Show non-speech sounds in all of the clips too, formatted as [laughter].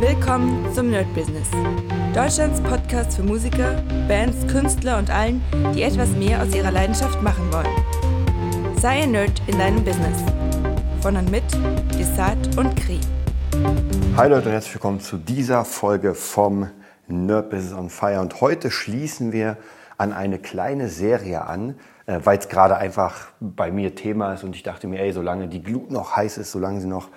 Willkommen zum Nerd Business. Deutschlands Podcast für Musiker, Bands, Künstler und allen, die etwas mehr aus ihrer Leidenschaft machen wollen. Sei ein Nerd in deinem Business. Von und mit Desart und Kri. Hi Leute und herzlich willkommen zu dieser Folge vom Nerd Business on Fire. Und heute schließen wir an eine kleine Serie an, äh, weil es gerade einfach bei mir Thema ist und ich dachte mir, ey, solange die Glut noch heiß ist, solange sie noch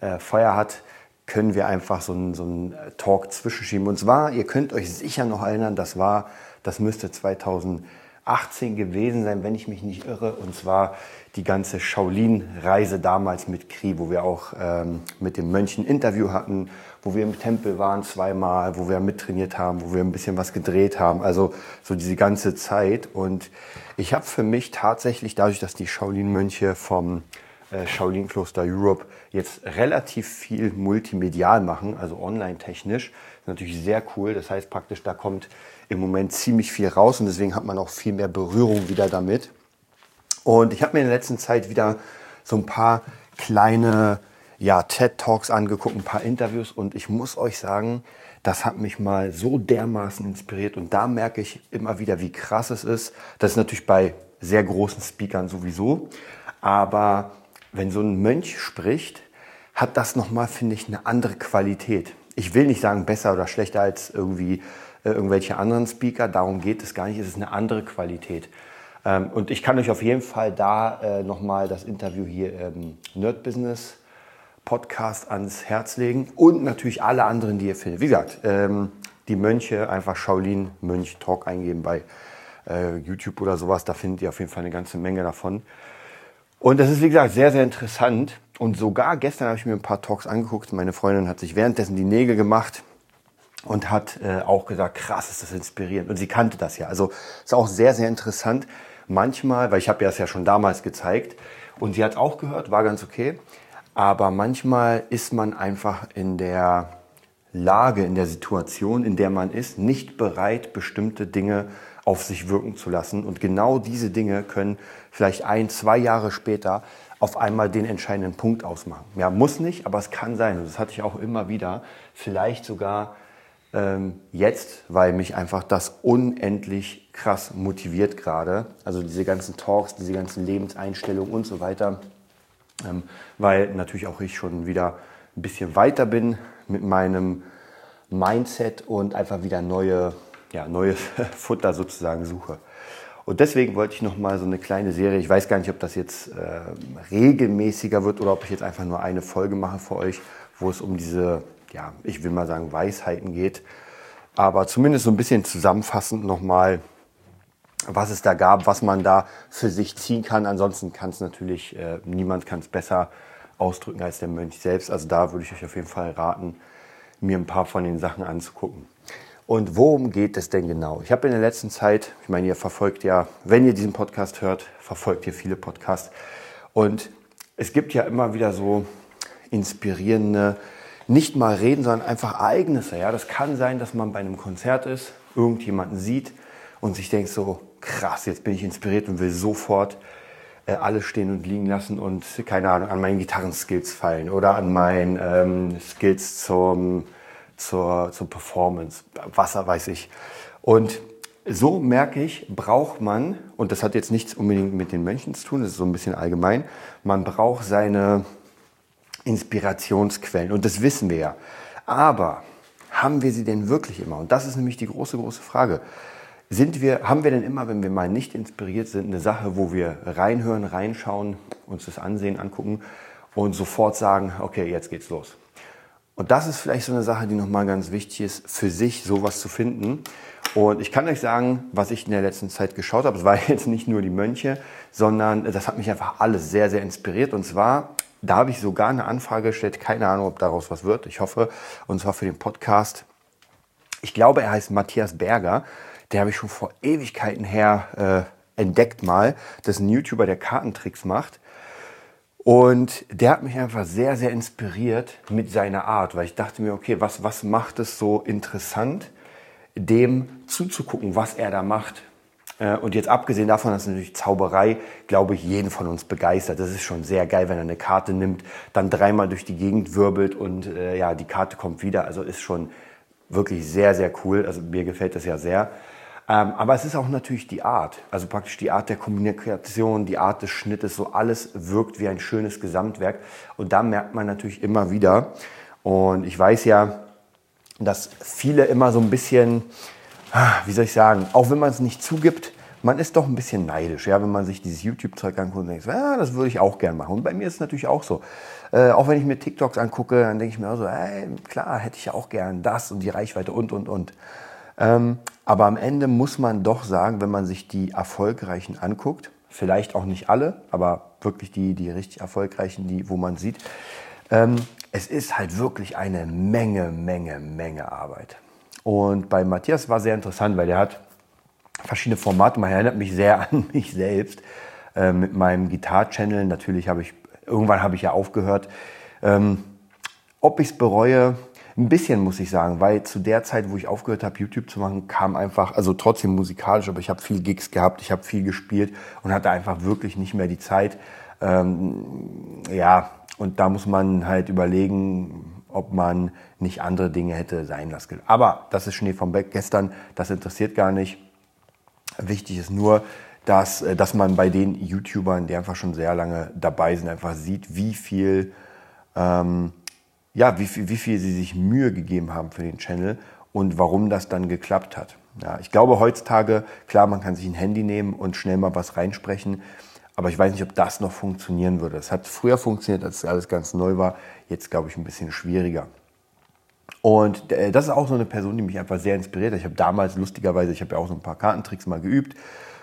äh, Feuer hat, können wir einfach so einen, so einen Talk zwischenschieben. Und zwar, ihr könnt euch sicher noch erinnern, das war, das müsste 2018 gewesen sein, wenn ich mich nicht irre. Und zwar die ganze Shaolin-Reise damals mit Kri, wo wir auch ähm, mit dem Mönchen Interview hatten, wo wir im Tempel waren zweimal, wo wir mittrainiert haben, wo wir ein bisschen was gedreht haben. Also so diese ganze Zeit. Und ich habe für mich tatsächlich, dadurch, dass die Shaolin-Mönche vom Shaolin Kloster Europe jetzt relativ viel multimedial machen, also online-technisch. Natürlich sehr cool. Das heißt praktisch, da kommt im Moment ziemlich viel raus und deswegen hat man auch viel mehr Berührung wieder damit. Und ich habe mir in der letzten Zeit wieder so ein paar kleine ja, TED-Talks angeguckt, ein paar Interviews und ich muss euch sagen, das hat mich mal so dermaßen inspiriert und da merke ich immer wieder, wie krass es ist. Das ist natürlich bei sehr großen Speakern sowieso, aber wenn so ein Mönch spricht, hat das nochmal, finde ich, eine andere Qualität. Ich will nicht sagen besser oder schlechter als irgendwie äh, irgendwelche anderen Speaker, darum geht es gar nicht, es ist eine andere Qualität. Ähm, und ich kann euch auf jeden Fall da äh, nochmal das Interview hier im Nerd Business Podcast ans Herz legen und natürlich alle anderen, die ihr findet. Wie gesagt, ähm, die Mönche einfach Shaolin Mönch Talk eingeben bei äh, YouTube oder sowas, da findet ihr auf jeden Fall eine ganze Menge davon. Und das ist, wie gesagt, sehr, sehr interessant. Und sogar gestern habe ich mir ein paar Talks angeguckt. Meine Freundin hat sich währenddessen die Nägel gemacht und hat äh, auch gesagt, krass, ist das inspirierend. Und sie kannte das ja. Also ist auch sehr, sehr interessant. Manchmal, weil ich habe ja es ja schon damals gezeigt und sie hat auch gehört, war ganz okay. Aber manchmal ist man einfach in der Lage, in der Situation, in der man ist, nicht bereit, bestimmte Dinge auf sich wirken zu lassen. Und genau diese Dinge können vielleicht ein, zwei Jahre später auf einmal den entscheidenden Punkt ausmachen. Ja, muss nicht, aber es kann sein. Und das hatte ich auch immer wieder. Vielleicht sogar ähm, jetzt, weil mich einfach das unendlich krass motiviert gerade. Also diese ganzen Talks, diese ganzen Lebenseinstellungen und so weiter. Ähm, weil natürlich auch ich schon wieder ein bisschen weiter bin mit meinem Mindset und einfach wieder neue ja, neues [laughs] Futter sozusagen suche. Und deswegen wollte ich noch mal so eine kleine Serie. Ich weiß gar nicht, ob das jetzt äh, regelmäßiger wird oder ob ich jetzt einfach nur eine Folge mache für euch, wo es um diese, ja, ich will mal sagen, Weisheiten geht. Aber zumindest so ein bisschen zusammenfassend noch mal, was es da gab, was man da für sich ziehen kann. Ansonsten kann es natürlich, äh, niemand kann es besser ausdrücken als der Mönch selbst. Also da würde ich euch auf jeden Fall raten, mir ein paar von den Sachen anzugucken. Und worum geht es denn genau? Ich habe in der letzten Zeit, ich meine, ihr verfolgt ja, wenn ihr diesen Podcast hört, verfolgt ihr viele Podcasts. Und es gibt ja immer wieder so inspirierende, nicht mal reden, sondern einfach Ereignisse. Ja, das kann sein, dass man bei einem Konzert ist, irgendjemanden sieht und sich denkt so, krass, jetzt bin ich inspiriert und will sofort äh, alles stehen und liegen lassen und, keine Ahnung, an meinen Gitarrenskills fallen oder an meinen ähm, Skills zum zur, zur Performance, Wasser weiß ich. Und so merke ich, braucht man, und das hat jetzt nichts unbedingt mit den Mönchen zu tun, das ist so ein bisschen allgemein, man braucht seine Inspirationsquellen und das wissen wir ja. Aber haben wir sie denn wirklich immer? Und das ist nämlich die große, große Frage. Sind wir, haben wir denn immer, wenn wir mal nicht inspiriert sind, eine Sache, wo wir reinhören, reinschauen, uns das ansehen, angucken und sofort sagen, okay, jetzt geht's los. Und das ist vielleicht so eine Sache, die nochmal ganz wichtig ist, für sich sowas zu finden. Und ich kann euch sagen, was ich in der letzten Zeit geschaut habe, es war [laughs] jetzt nicht nur die Mönche, sondern das hat mich einfach alles sehr, sehr inspiriert. Und zwar, da habe ich sogar eine Anfrage gestellt, keine Ahnung, ob daraus was wird, ich hoffe, und zwar für den Podcast. Ich glaube, er heißt Matthias Berger. Der habe ich schon vor Ewigkeiten her äh, entdeckt mal. Das ist ein YouTuber, der Kartentricks macht. Und der hat mich einfach sehr, sehr inspiriert mit seiner Art, weil ich dachte mir, okay, was, was macht es so interessant, dem zuzugucken, was er da macht. Äh, und jetzt abgesehen davon, dass natürlich Zauberei, glaube ich, jeden von uns begeistert. Das ist schon sehr geil, wenn er eine Karte nimmt, dann dreimal durch die Gegend wirbelt und äh, ja, die Karte kommt wieder. Also ist schon wirklich sehr, sehr cool. Also mir gefällt das ja sehr. Ähm, aber es ist auch natürlich die Art, also praktisch die Art der Kommunikation, die Art des Schnittes, so alles wirkt wie ein schönes Gesamtwerk. Und da merkt man natürlich immer wieder, und ich weiß ja, dass viele immer so ein bisschen, ah, wie soll ich sagen, auch wenn man es nicht zugibt, man ist doch ein bisschen neidisch, ja, wenn man sich dieses YouTube-Zeug anguckt und denkt, ja, das würde ich auch gern machen. Und bei mir ist es natürlich auch so. Äh, auch wenn ich mir TikToks angucke, dann denke ich mir so, ey, klar, hätte ich ja auch gern das und die Reichweite und, und, und. Ähm, aber am Ende muss man doch sagen, wenn man sich die Erfolgreichen anguckt, vielleicht auch nicht alle, aber wirklich die, die richtig Erfolgreichen, die, wo man sieht, ähm, es ist halt wirklich eine Menge, Menge, Menge Arbeit. Und bei Matthias war sehr interessant, weil der hat verschiedene Formate. Man erinnert mich sehr [laughs] an mich selbst äh, mit meinem Gitar-Channel. Natürlich habe ich, irgendwann habe ich ja aufgehört. Ähm, ob ich es bereue, ein bisschen muss ich sagen, weil zu der Zeit, wo ich aufgehört habe, YouTube zu machen, kam einfach, also trotzdem musikalisch, aber ich habe viel Gigs gehabt, ich habe viel gespielt und hatte einfach wirklich nicht mehr die Zeit. Ähm, ja, und da muss man halt überlegen, ob man nicht andere Dinge hätte sein lassen. Aber das ist Schnee vom Beck gestern, das interessiert gar nicht. Wichtig ist nur, dass, äh, dass man bei den YouTubern, die einfach schon sehr lange dabei sind, einfach sieht, wie viel ähm, ja, wie viel, wie viel sie sich Mühe gegeben haben für den Channel und warum das dann geklappt hat. Ja, ich glaube heutzutage, klar, man kann sich ein Handy nehmen und schnell mal was reinsprechen, aber ich weiß nicht, ob das noch funktionieren würde. Es hat früher funktioniert, als alles ganz neu war. Jetzt glaube ich ein bisschen schwieriger. Und äh, das ist auch so eine Person, die mich einfach sehr inspiriert hat. Ich habe damals lustigerweise, ich habe ja auch so ein paar Kartentricks mal geübt,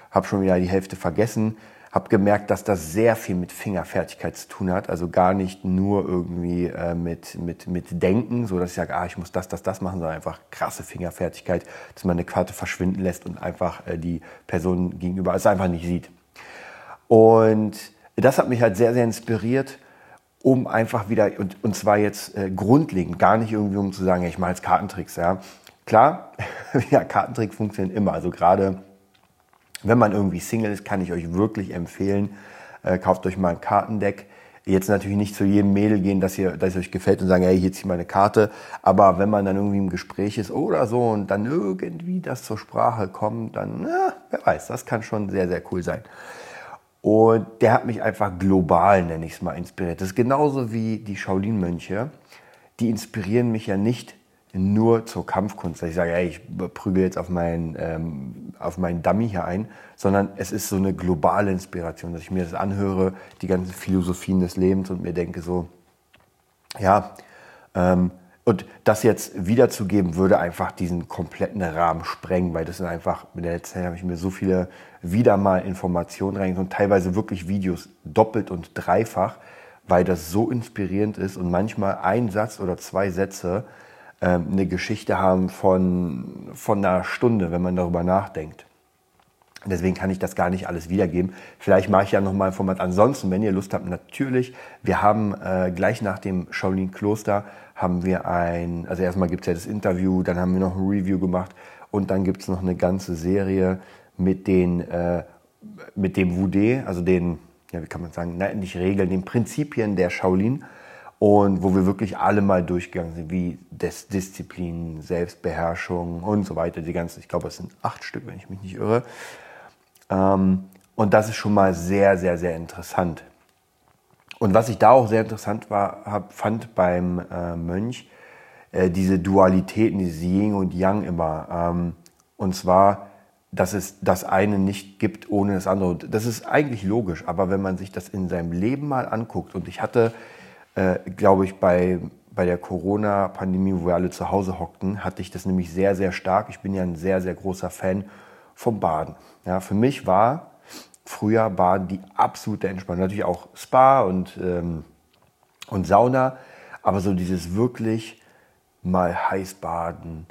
habe schon wieder die Hälfte vergessen habe gemerkt, dass das sehr viel mit Fingerfertigkeit zu tun hat. Also gar nicht nur irgendwie äh, mit, mit, mit Denken, so dass ich sage, ah, ich muss das, das, das machen, sondern einfach krasse Fingerfertigkeit, dass man eine Karte verschwinden lässt und einfach äh, die Person gegenüber es einfach nicht sieht. Und das hat mich halt sehr, sehr inspiriert, um einfach wieder, und, und zwar jetzt äh, grundlegend, gar nicht irgendwie um zu sagen, ich mache jetzt Kartentricks. Ja. Klar, [laughs] ja, Kartentricks funktionieren immer. Also gerade wenn man irgendwie Single ist, kann ich euch wirklich empfehlen, äh, kauft euch mal ein Kartendeck. Jetzt natürlich nicht zu jedem Mädel gehen, dass, ihr, dass es euch gefällt und sagen, hey, hier zieht meine Karte. Aber wenn man dann irgendwie im Gespräch ist oder so und dann irgendwie das zur Sprache kommt, dann, na, wer weiß, das kann schon sehr, sehr cool sein. Und der hat mich einfach global, nenne ich es mal, inspiriert. Das ist genauso wie die Shaolin-Mönche. Die inspirieren mich ja nicht nur zur Kampfkunst, dass ich sage, ey, ich prügel jetzt auf meinen, ähm, auf meinen Dummy hier ein, sondern es ist so eine globale Inspiration, dass ich mir das anhöre, die ganzen Philosophien des Lebens und mir denke so, ja, ähm, und das jetzt wiederzugeben, würde einfach diesen kompletten Rahmen sprengen, weil das sind einfach, in der letzten Zeit habe ich mir so viele wieder mal Informationen reingegeben und teilweise wirklich Videos doppelt und dreifach, weil das so inspirierend ist und manchmal ein Satz oder zwei Sätze eine Geschichte haben von, von einer Stunde, wenn man darüber nachdenkt. Deswegen kann ich das gar nicht alles wiedergeben. Vielleicht mache ich ja nochmal ein Format. Ansonsten, wenn ihr Lust habt, natürlich. Wir haben äh, gleich nach dem Shaolin Kloster haben wir ein, also erstmal gibt es ja das Interview, dann haben wir noch ein Review gemacht und dann gibt es noch eine ganze Serie mit den, äh, mit dem Wudé, also den, ja, wie kann man sagen, nicht Regeln, den Prinzipien der Shaolin und wo wir wirklich alle mal durchgegangen sind, wie Des Disziplin, Selbstbeherrschung und so weiter. Die ganzen, ich glaube, es sind acht Stück, wenn ich mich nicht irre. Ähm, und das ist schon mal sehr, sehr, sehr interessant. Und was ich da auch sehr interessant war, hab, fand beim äh, Mönch, äh, diese Dualitäten, dieses Yin und Yang immer. Ähm, und zwar, dass es das eine nicht gibt ohne das andere. Das ist eigentlich logisch, aber wenn man sich das in seinem Leben mal anguckt, und ich hatte äh, glaube ich, bei, bei der Corona-Pandemie, wo wir alle zu Hause hockten, hatte ich das nämlich sehr, sehr stark. Ich bin ja ein sehr, sehr großer Fan vom Baden. Ja, für mich war früher Baden die absolute Entspannung. Natürlich auch Spa und, ähm, und Sauna, aber so dieses wirklich mal heiß baden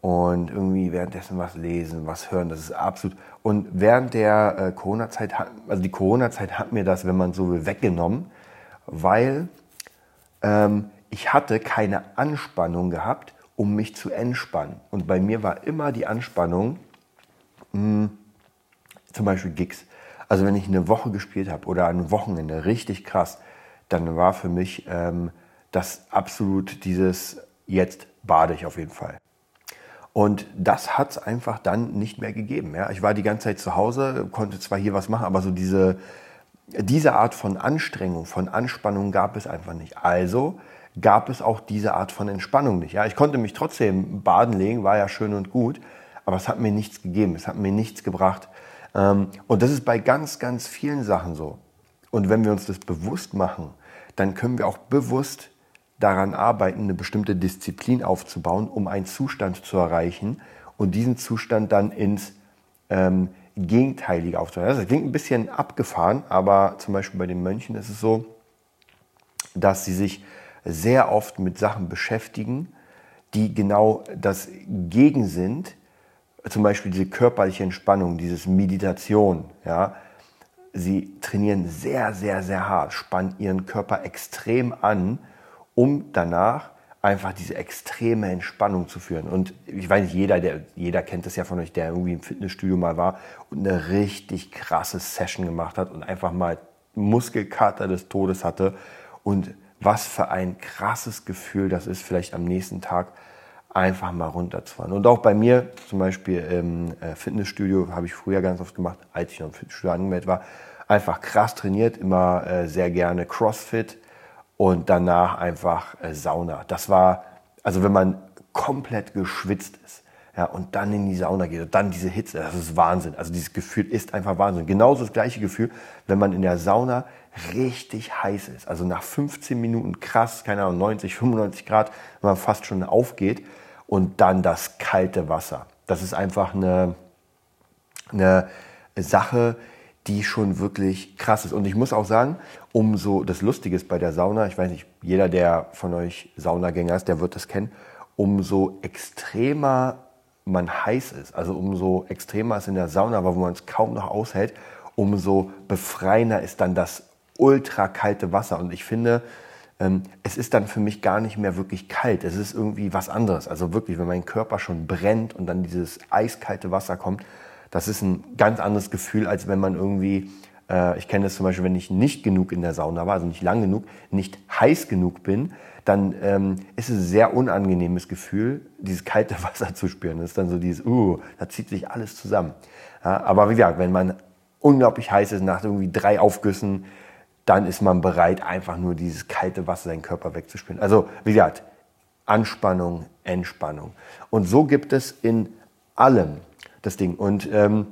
und irgendwie währenddessen was lesen, was hören, das ist absolut. Und während der äh, Corona-Zeit, also die Corona-Zeit hat mir das, wenn man so will, weggenommen, weil ähm, ich hatte keine Anspannung gehabt, um mich zu entspannen. Und bei mir war immer die Anspannung, mh, hm, zum Beispiel Gigs. Also wenn ich eine Woche gespielt habe oder ein Wochenende richtig krass, dann war für mich ähm, das absolut dieses, jetzt bade ich auf jeden Fall. Und das hat es einfach dann nicht mehr gegeben. Ja. Ich war die ganze Zeit zu Hause, konnte zwar hier was machen, aber so diese, diese Art von Anstrengung, von Anspannung gab es einfach nicht. Also gab es auch diese Art von Entspannung nicht. Ja, ich konnte mich trotzdem baden legen, war ja schön und gut, aber es hat mir nichts gegeben, es hat mir nichts gebracht. Ähm, und das ist bei ganz, ganz vielen Sachen so. Und wenn wir uns das bewusst machen, dann können wir auch bewusst daran arbeiten, eine bestimmte Disziplin aufzubauen, um einen Zustand zu erreichen und diesen Zustand dann ins ähm, Gegenteilige aufzubauen. Das klingt ein bisschen abgefahren, aber zum Beispiel bei den Mönchen ist es so, dass sie sich sehr oft mit Sachen beschäftigen, die genau das Gegen sind. Zum Beispiel diese körperliche Entspannung, dieses Meditation. Ja. Sie trainieren sehr, sehr, sehr hart, spannen ihren Körper extrem an, um danach einfach diese extreme Entspannung zu führen. Und ich weiß nicht, jeder, der, jeder kennt das ja von euch, der irgendwie im Fitnessstudio mal war und eine richtig krasse Session gemacht hat und einfach mal Muskelkater des Todes hatte und was für ein krasses Gefühl das ist, vielleicht am nächsten Tag einfach mal runterzufahren. Und auch bei mir, zum Beispiel im äh, Fitnessstudio, habe ich früher ganz oft gemacht, als ich noch im Fitnessstudio angemeldet war, einfach krass trainiert, immer äh, sehr gerne CrossFit und danach einfach äh, Sauna. Das war, also wenn man komplett geschwitzt ist, ja, und dann in die Sauna geht und dann diese Hitze, das ist Wahnsinn. Also dieses Gefühl ist einfach Wahnsinn. Genauso das gleiche Gefühl, wenn man in der Sauna richtig heiß ist. Also nach 15 Minuten krass, keine Ahnung, 90, 95 Grad, wenn man fast schon aufgeht und dann das kalte Wasser. Das ist einfach eine, eine Sache, die schon wirklich krass ist. Und ich muss auch sagen, umso das Lustige ist bei der Sauna, ich weiß nicht, jeder, der von euch Saunagänger ist, der wird das kennen, umso extremer man heiß ist, also umso extremer es in der Sauna war, wo man es kaum noch aushält, umso befreiender ist dann das ultra kalte Wasser. Und ich finde, ähm, es ist dann für mich gar nicht mehr wirklich kalt. Es ist irgendwie was anderes. Also wirklich, wenn mein Körper schon brennt und dann dieses eiskalte Wasser kommt, das ist ein ganz anderes Gefühl, als wenn man irgendwie, äh, ich kenne das zum Beispiel, wenn ich nicht genug in der Sauna war, also nicht lang genug, nicht heiß genug bin, dann ähm, ist es ein sehr unangenehmes Gefühl, dieses kalte [laughs] Wasser zu spüren. Das ist dann so dieses, uh, da zieht sich alles zusammen. Ja, aber wie gesagt, wenn man unglaublich heiß ist, nach irgendwie drei Aufgüssen, dann ist man bereit, einfach nur dieses kalte Wasser seinen Körper wegzuspüren. Also wie gesagt, Anspannung, Entspannung. Und so gibt es in allem das Ding. Und ähm,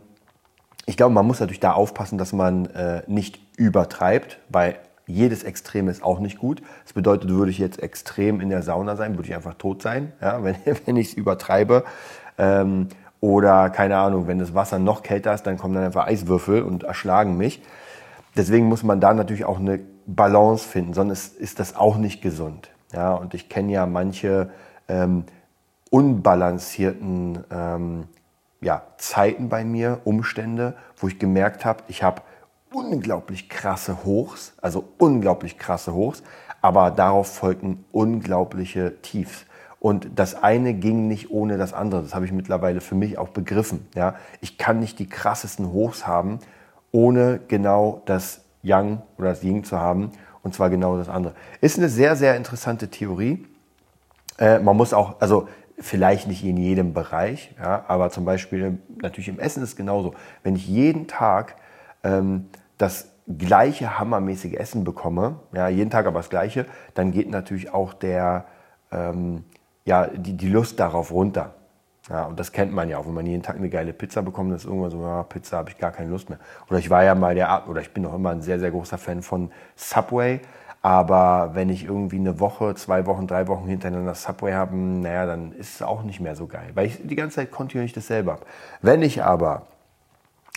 ich glaube, man muss natürlich da aufpassen, dass man äh, nicht übertreibt, bei jedes Extrem ist auch nicht gut. Das bedeutet, würde ich jetzt extrem in der Sauna sein, würde ich einfach tot sein, ja, [laughs] wenn, wenn ich es übertreibe. Ähm, oder keine Ahnung, wenn das Wasser noch kälter ist, dann kommen dann einfach Eiswürfel und erschlagen mich. Deswegen muss man da natürlich auch eine Balance finden, sonst ist das auch nicht gesund. Ja, und ich kenne ja manche ähm, unbalancierten ähm, ja, Zeiten bei mir, Umstände, wo ich gemerkt habe, ich habe unglaublich krasse Hochs, also unglaublich krasse Hochs, aber darauf folgten unglaubliche Tiefs. Und das eine ging nicht ohne das andere. Das habe ich mittlerweile für mich auch begriffen. Ja? Ich kann nicht die krassesten Hochs haben, ohne genau das Yang oder das Ying zu haben. Und zwar genau das andere. Ist eine sehr, sehr interessante Theorie. Äh, man muss auch, also vielleicht nicht in jedem Bereich, ja, aber zum Beispiel natürlich im Essen ist es genauso. Wenn ich jeden Tag ähm, das gleiche hammermäßige Essen bekomme, ja, jeden Tag aber das gleiche, dann geht natürlich auch der, ähm, ja, die, die Lust darauf runter. Ja, und das kennt man ja auch, wenn man jeden Tag eine geile Pizza bekommt, dann ist irgendwann so, ja, Pizza habe ich gar keine Lust mehr. Oder ich war ja mal der, oder ich bin noch immer ein sehr, sehr großer Fan von Subway. Aber wenn ich irgendwie eine Woche, zwei Wochen, drei Wochen hintereinander Subway habe, naja, dann ist es auch nicht mehr so geil, weil ich die ganze Zeit kontinuierlich dasselbe habe. Wenn ich aber,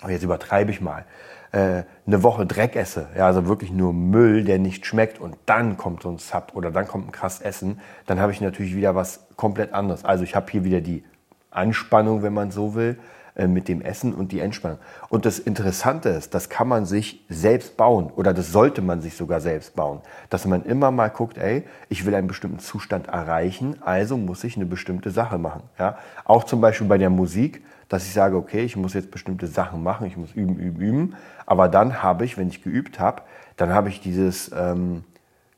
jetzt übertreibe ich mal, äh, eine Woche Dreck esse, ja, also wirklich nur Müll, der nicht schmeckt und dann kommt so ein Sub oder dann kommt ein krass Essen, dann habe ich natürlich wieder was komplett anderes. Also ich habe hier wieder die Anspannung, wenn man so will, mit dem Essen und die Entspannung. Und das Interessante ist, das kann man sich selbst bauen oder das sollte man sich sogar selbst bauen, dass man immer mal guckt, ey, ich will einen bestimmten Zustand erreichen, also muss ich eine bestimmte Sache machen. Ja? Auch zum Beispiel bei der Musik, dass ich sage, okay, ich muss jetzt bestimmte Sachen machen, ich muss üben, üben, üben, aber dann habe ich, wenn ich geübt habe, dann habe ich dieses ähm,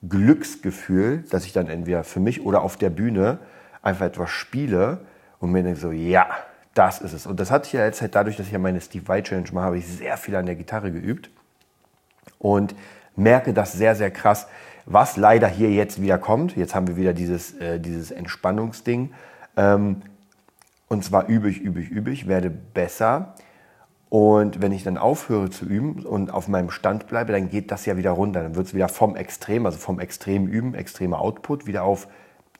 Glücksgefühl, dass ich dann entweder für mich oder auf der Bühne einfach etwas spiele und mir denke so, ja, das ist es. Und das hatte ich ja jetzt halt dadurch, dass ich ja meine Steve White Challenge mache, habe ich sehr viel an der Gitarre geübt und merke das sehr, sehr krass, was leider hier jetzt wieder kommt. Jetzt haben wir wieder dieses, äh, dieses Entspannungsding. Ähm, und zwar übe ich, übe ich, übe ich, werde besser. Und wenn ich dann aufhöre zu üben und auf meinem Stand bleibe, dann geht das ja wieder runter. Dann wird es wieder vom Extrem, also vom extremen Üben, extremer Output, wieder auf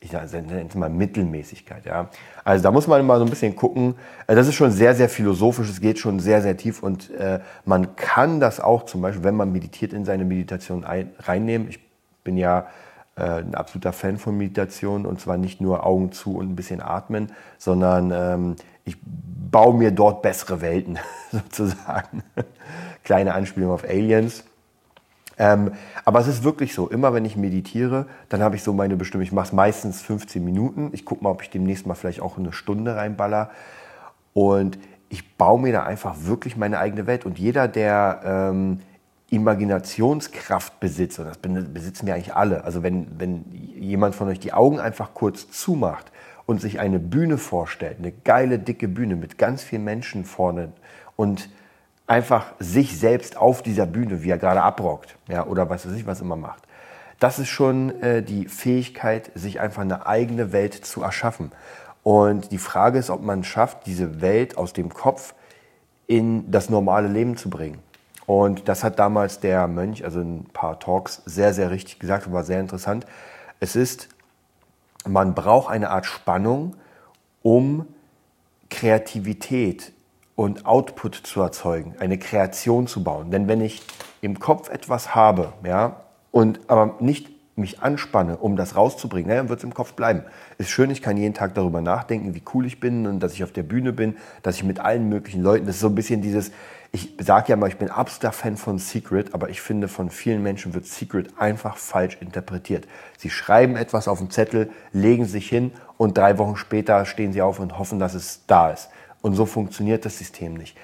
ich nenne es mal Mittelmäßigkeit. Ja. Also da muss man mal so ein bisschen gucken. Äh, das ist schon sehr, sehr philosophisch, es geht schon sehr, sehr tief und äh, man kann das auch zum Beispiel, wenn man meditiert, in seine Meditation ein, reinnehmen. Ich bin ja äh, ein absoluter Fan von Meditation und zwar nicht nur Augen zu und ein bisschen atmen, sondern ähm, ich baue mir dort bessere Welten [laughs] sozusagen. Kleine Anspielung auf Aliens. Ähm, aber es ist wirklich so, immer wenn ich meditiere, dann habe ich so meine Bestimmung. Ich mache es meistens 15 Minuten. Ich gucke mal, ob ich demnächst mal vielleicht auch eine Stunde reinballer. Und ich baue mir da einfach wirklich meine eigene Welt. Und jeder, der ähm, Imaginationskraft besitzt, und das besitzen wir eigentlich alle, also wenn, wenn jemand von euch die Augen einfach kurz zumacht und sich eine Bühne vorstellt, eine geile, dicke Bühne mit ganz vielen Menschen vorne und einfach sich selbst auf dieser Bühne, wie er gerade abrockt, ja, oder was weiß ich, was immer macht. Das ist schon äh, die Fähigkeit, sich einfach eine eigene Welt zu erschaffen. Und die Frage ist, ob man schafft, diese Welt aus dem Kopf in das normale Leben zu bringen. Und das hat damals der Mönch, also ein paar Talks, sehr, sehr richtig gesagt und war sehr interessant. Es ist, man braucht eine Art Spannung, um Kreativität und Output zu erzeugen, eine Kreation zu bauen. Denn wenn ich im Kopf etwas habe, ja, und aber nicht mich anspanne, um das rauszubringen, dann wird es im Kopf bleiben. Ist schön, ich kann jeden Tag darüber nachdenken, wie cool ich bin und dass ich auf der Bühne bin, dass ich mit allen möglichen Leuten, das ist so ein bisschen dieses, ich sage ja mal, ich bin absoluter Fan von Secret, aber ich finde, von vielen Menschen wird Secret einfach falsch interpretiert. Sie schreiben etwas auf den Zettel, legen sich hin und drei Wochen später stehen sie auf und hoffen, dass es da ist. Und so funktioniert das System nicht.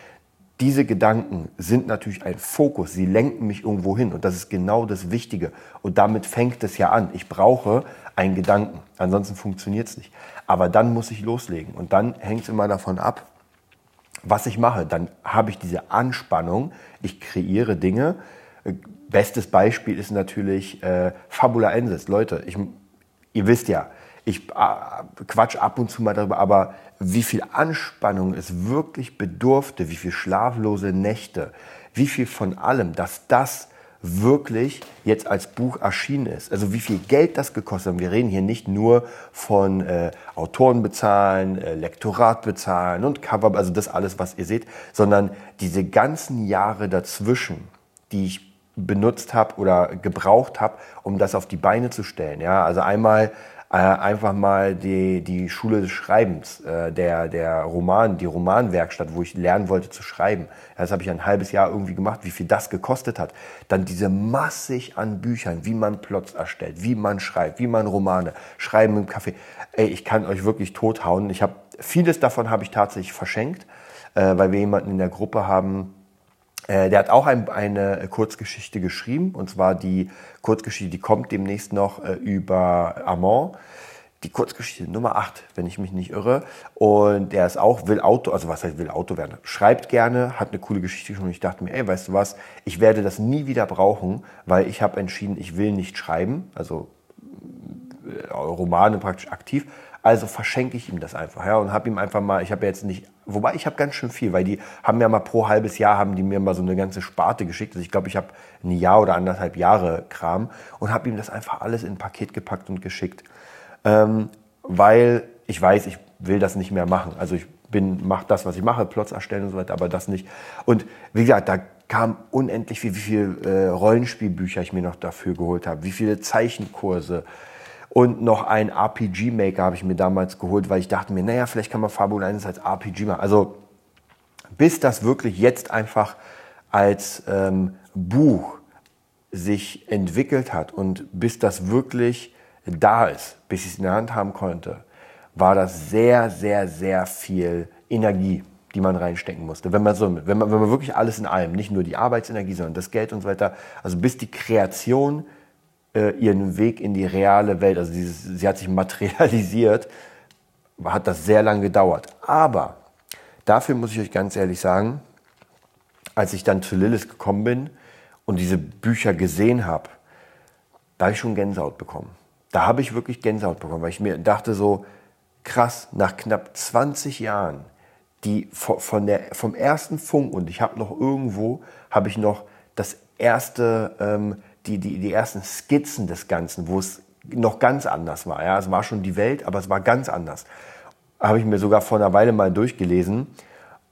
Diese Gedanken sind natürlich ein Fokus, sie lenken mich irgendwo hin und das ist genau das Wichtige. Und damit fängt es ja an. Ich brauche einen Gedanken, ansonsten funktioniert es nicht. Aber dann muss ich loslegen und dann hängt es immer davon ab, was ich mache. Dann habe ich diese Anspannung, ich kreiere Dinge. Bestes Beispiel ist natürlich äh, Fabula Ensis. Leute, ich, ihr wisst ja, ich äh, quatsch ab und zu mal darüber, aber wie viel Anspannung es wirklich bedurfte, wie viel schlaflose Nächte, wie viel von allem, dass das wirklich jetzt als Buch erschienen ist. Also wie viel Geld das gekostet hat. Wir reden hier nicht nur von äh, Autoren bezahlen, äh, Lektorat bezahlen und Cover, also das alles, was ihr seht, sondern diese ganzen Jahre dazwischen, die ich benutzt habe oder gebraucht habe, um das auf die Beine zu stellen. Ja, also einmal äh, einfach mal die, die Schule des Schreibens, äh, der, der Roman, die Romanwerkstatt, wo ich lernen wollte zu schreiben. Das habe ich ein halbes Jahr irgendwie gemacht, wie viel das gekostet hat. Dann diese massig an Büchern, wie man Plots erstellt, wie man schreibt, wie man Romane, Schreiben im Café. Ey, ich kann euch wirklich tothauen. Ich habe vieles davon habe ich tatsächlich verschenkt, äh, weil wir jemanden in der Gruppe haben, der hat auch ein, eine Kurzgeschichte geschrieben, und zwar die Kurzgeschichte, die kommt demnächst noch äh, über Amand. Die Kurzgeschichte Nummer 8, wenn ich mich nicht irre. Und der ist auch, will Auto, also was heißt will Auto werden, schreibt gerne, hat eine coole Geschichte. Und ich dachte mir, ey, weißt du was, ich werde das nie wieder brauchen, weil ich habe entschieden, ich will nicht schreiben, also äh, Romane praktisch aktiv, also verschenke ich ihm das einfach, ja, und habe ihm einfach mal, ich habe jetzt nicht, wobei ich habe ganz schön viel, weil die haben ja mal pro halbes Jahr haben die mir mal so eine ganze Sparte geschickt. Also ich glaube, ich habe ein Jahr oder anderthalb Jahre Kram und habe ihm das einfach alles in ein Paket gepackt und geschickt, ähm, weil ich weiß, ich will das nicht mehr machen. Also ich bin, mache das, was ich mache, Plots erstellen und so weiter, aber das nicht. Und wie gesagt, da kam unendlich viel, wie viele äh, Rollenspielbücher ich mir noch dafür geholt habe, wie viele Zeichenkurse und noch ein RPG-Maker habe ich mir damals geholt, weil ich dachte mir, naja, vielleicht kann man Fabula 1 als RPG machen. Also bis das wirklich jetzt einfach als ähm, Buch sich entwickelt hat und bis das wirklich da ist, bis ich es in der Hand haben konnte, war das sehr, sehr, sehr viel Energie, die man reinstecken musste. Wenn man, so, wenn man, wenn man wirklich alles in allem, nicht nur die Arbeitsenergie, sondern das Geld und so weiter, also bis die Kreation ihren Weg in die reale Welt, also dieses, sie hat sich [laughs] materialisiert, hat das sehr lange gedauert. Aber dafür muss ich euch ganz ehrlich sagen, als ich dann zu Lilith gekommen bin und diese Bücher gesehen habe, da habe ich schon Gänsehaut bekommen. Da habe ich wirklich Gänsehaut bekommen, weil ich mir dachte so, krass, nach knapp 20 Jahren, die von der, vom ersten Funk und ich habe noch irgendwo, habe ich noch das erste, ähm, die, die, die ersten Skizzen des Ganzen, wo es noch ganz anders war. Ja, es war schon die Welt, aber es war ganz anders. Habe ich mir sogar vor einer Weile mal durchgelesen.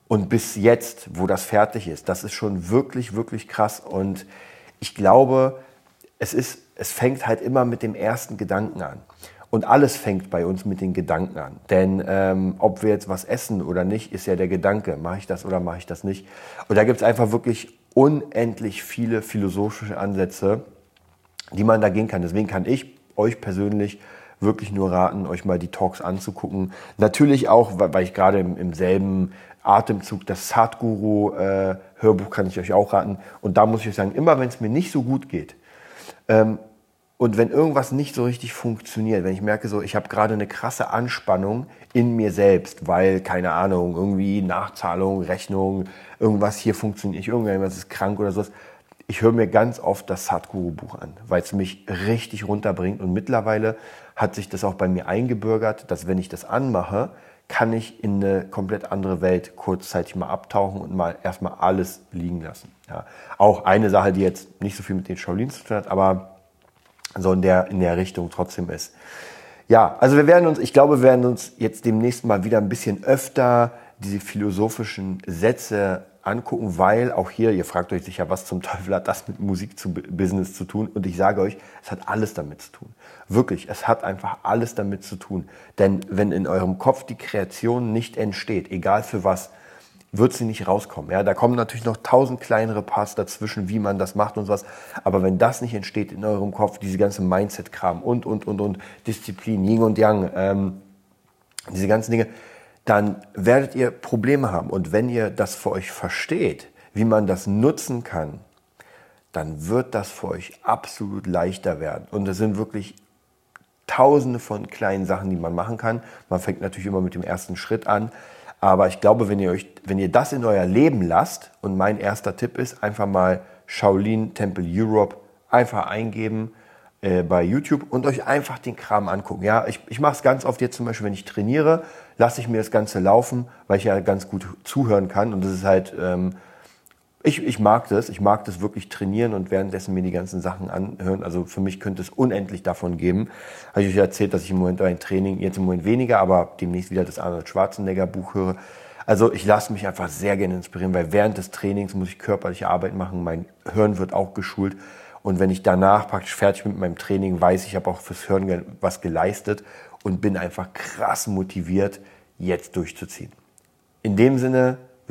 Und bis jetzt, wo das fertig ist, das ist schon wirklich, wirklich krass. Und ich glaube, es, ist, es fängt halt immer mit dem ersten Gedanken an. Und alles fängt bei uns mit den Gedanken an. Denn ähm, ob wir jetzt was essen oder nicht, ist ja der Gedanke. Mache ich das oder mache ich das nicht? Und da gibt es einfach wirklich unendlich viele philosophische Ansätze, die man da gehen kann. Deswegen kann ich euch persönlich wirklich nur raten, euch mal die Talks anzugucken. Natürlich auch, weil ich gerade im, selben Atemzug das Sadhguru äh, kann ich euch auch raten. Und da muss ich euch sagen, immer wenn es mir nicht so gut geht ähm, und wenn irgendwas nicht so richtig funktioniert, wenn ich merke, so ich habe gerade eine krasse Anspannung in mir selbst, weil keine Ahnung irgendwie Nachzahlung, Rechnung, irgendwas hier funktioniert nicht, irgendwas ist krank oder sowas. Ich höre mir ganz oft das Sadhguru-Buch an, weil es mich richtig runterbringt. Und mittlerweile hat sich das auch bei mir eingebürgert, dass wenn ich das anmache, kann ich in eine komplett andere Welt kurzzeitig mal abtauchen und mal erstmal alles liegen lassen. Ja. Auch eine Sache, die jetzt nicht so viel mit den Shaolins zu tun hat, aber so in der, in der Richtung trotzdem ist. Ja, also wir werden uns, ich glaube, wir werden uns jetzt demnächst mal wieder ein bisschen öfter diese philosophischen Sätze angucken, weil auch hier, ihr fragt euch sicher, was zum Teufel hat das mit Musik zu Business zu tun? Und ich sage euch, es hat alles damit zu tun. Wirklich, es hat einfach alles damit zu tun. Denn wenn in eurem Kopf die Kreation nicht entsteht, egal für was, wird sie nicht rauskommen. Ja, da kommen natürlich noch tausend kleinere Parts dazwischen, wie man das macht und sowas. Aber wenn das nicht entsteht in eurem Kopf, diese ganze Mindset-Kram und, und, und, und, Disziplin, Yin und Yang, ähm, diese ganzen Dinge, dann werdet ihr Probleme haben. Und wenn ihr das für euch versteht, wie man das nutzen kann, dann wird das für euch absolut leichter werden. Und es sind wirklich tausende von kleinen Sachen, die man machen kann. Man fängt natürlich immer mit dem ersten Schritt an. Aber ich glaube, wenn ihr euch, wenn ihr das in euer Leben lasst, und mein erster Tipp ist, einfach mal Shaolin Temple Europe einfach eingeben äh, bei YouTube und euch einfach den Kram angucken. Ja, ich, ich mache es ganz oft jetzt zum Beispiel, wenn ich trainiere, lasse ich mir das Ganze laufen, weil ich ja ganz gut zuhören kann. Und das ist halt, ähm, ich, ich mag das. Ich mag das wirklich trainieren und währenddessen mir die ganzen Sachen anhören. Also für mich könnte es unendlich davon geben. Habe ich euch erzählt, dass ich im Moment ein Training, jetzt im Moment weniger, aber demnächst wieder das Arnold Schwarzenegger Buch höre. Also ich lasse mich einfach sehr gerne inspirieren, weil während des Trainings muss ich körperliche Arbeit machen. Mein Hören wird auch geschult. Und wenn ich danach praktisch fertig bin mit meinem Training, weiß ich, habe auch fürs Hören was geleistet und bin einfach krass motiviert, jetzt durchzuziehen. In dem Sinne